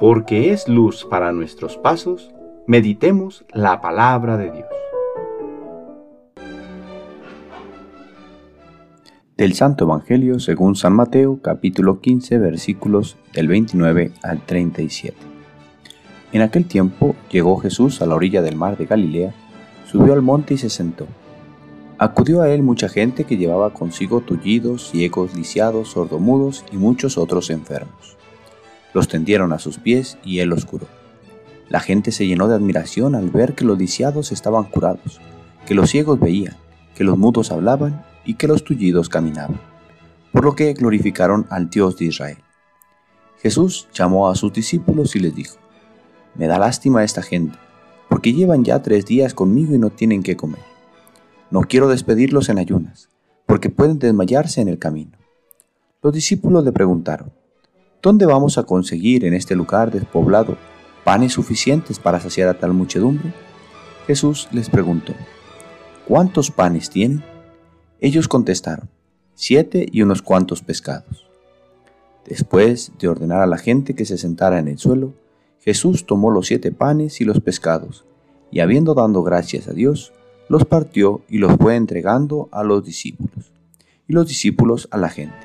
porque es luz para nuestros pasos, meditemos la palabra de Dios. Del Santo Evangelio según San Mateo capítulo 15 versículos del 29 al 37. En aquel tiempo llegó Jesús a la orilla del mar de Galilea, subió al monte y se sentó. Acudió a él mucha gente que llevaba consigo tullidos, ciegos, lisiados, sordomudos y muchos otros enfermos. Los tendieron a sus pies y él los curó. La gente se llenó de admiración al ver que los lisiados estaban curados, que los ciegos veían, que los mudos hablaban y que los tullidos caminaban, por lo que glorificaron al Dios de Israel. Jesús llamó a sus discípulos y les dijo, Me da lástima esta gente, porque llevan ya tres días conmigo y no tienen que comer. No quiero despedirlos en ayunas, porque pueden desmayarse en el camino. Los discípulos le preguntaron, ¿dónde vamos a conseguir en este lugar despoblado panes suficientes para saciar a tal muchedumbre? Jesús les preguntó, ¿cuántos panes tienen? Ellos contestaron, siete y unos cuantos pescados. Después de ordenar a la gente que se sentara en el suelo, Jesús tomó los siete panes y los pescados, y habiendo dado gracias a Dios, los partió y los fue entregando a los discípulos, y los discípulos a la gente.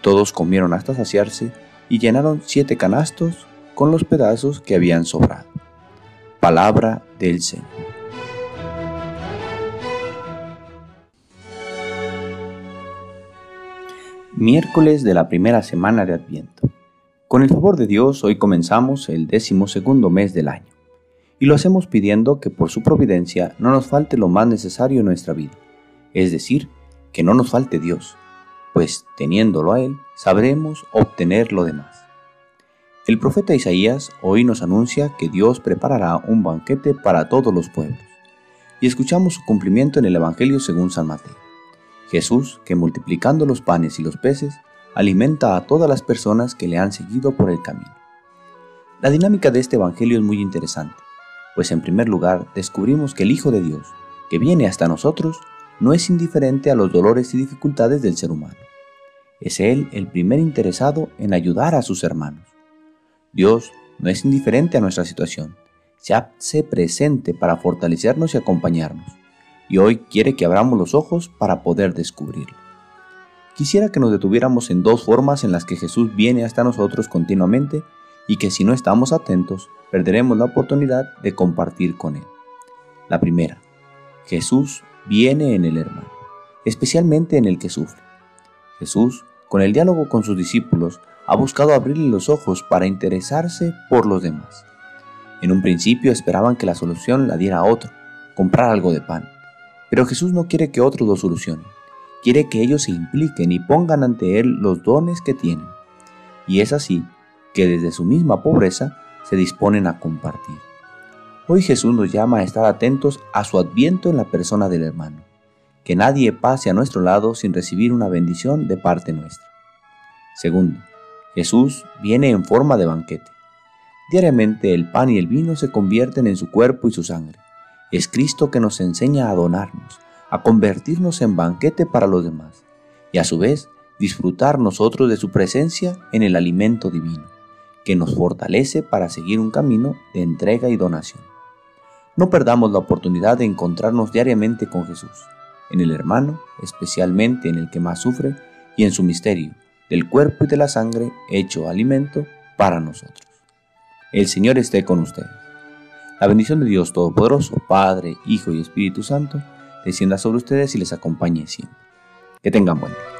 Todos comieron hasta saciarse y llenaron siete canastos con los pedazos que habían sobrado. Palabra del Señor. Miércoles de la primera semana de Adviento. Con el favor de Dios, hoy comenzamos el décimo segundo mes del año y lo hacemos pidiendo que por su providencia no nos falte lo más necesario en nuestra vida, es decir, que no nos falte Dios, pues teniéndolo a Él sabremos obtener lo demás. El profeta Isaías hoy nos anuncia que Dios preparará un banquete para todos los pueblos, y escuchamos su cumplimiento en el Evangelio según San Mateo. Jesús, que multiplicando los panes y los peces, alimenta a todas las personas que le han seguido por el camino. La dinámica de este Evangelio es muy interesante pues en primer lugar descubrimos que el Hijo de Dios, que viene hasta nosotros, no es indiferente a los dolores y dificultades del ser humano. Es Él el primer interesado en ayudar a sus hermanos. Dios no es indiferente a nuestra situación, se hace presente para fortalecernos y acompañarnos, y hoy quiere que abramos los ojos para poder descubrirlo. Quisiera que nos detuviéramos en dos formas en las que Jesús viene hasta nosotros continuamente y que si no estamos atentos, perderemos la oportunidad de compartir con Él. La primera, Jesús viene en el hermano, especialmente en el que sufre. Jesús, con el diálogo con sus discípulos, ha buscado abrirle los ojos para interesarse por los demás. En un principio esperaban que la solución la diera otro, comprar algo de pan. Pero Jesús no quiere que otros lo solucionen. Quiere que ellos se impliquen y pongan ante Él los dones que tienen. Y es así que desde su misma pobreza se disponen a compartir. Hoy Jesús nos llama a estar atentos a su adviento en la persona del hermano, que nadie pase a nuestro lado sin recibir una bendición de parte nuestra. Segundo, Jesús viene en forma de banquete. Diariamente el pan y el vino se convierten en su cuerpo y su sangre. Es Cristo que nos enseña a donarnos, a convertirnos en banquete para los demás, y a su vez disfrutar nosotros de su presencia en el alimento divino que nos fortalece para seguir un camino de entrega y donación. No perdamos la oportunidad de encontrarnos diariamente con Jesús, en el hermano, especialmente en el que más sufre, y en su misterio, del cuerpo y de la sangre hecho alimento para nosotros. El Señor esté con ustedes. La bendición de Dios Todopoderoso, Padre, Hijo y Espíritu Santo, descienda sobre ustedes y les acompañe siempre. Que tengan buen día.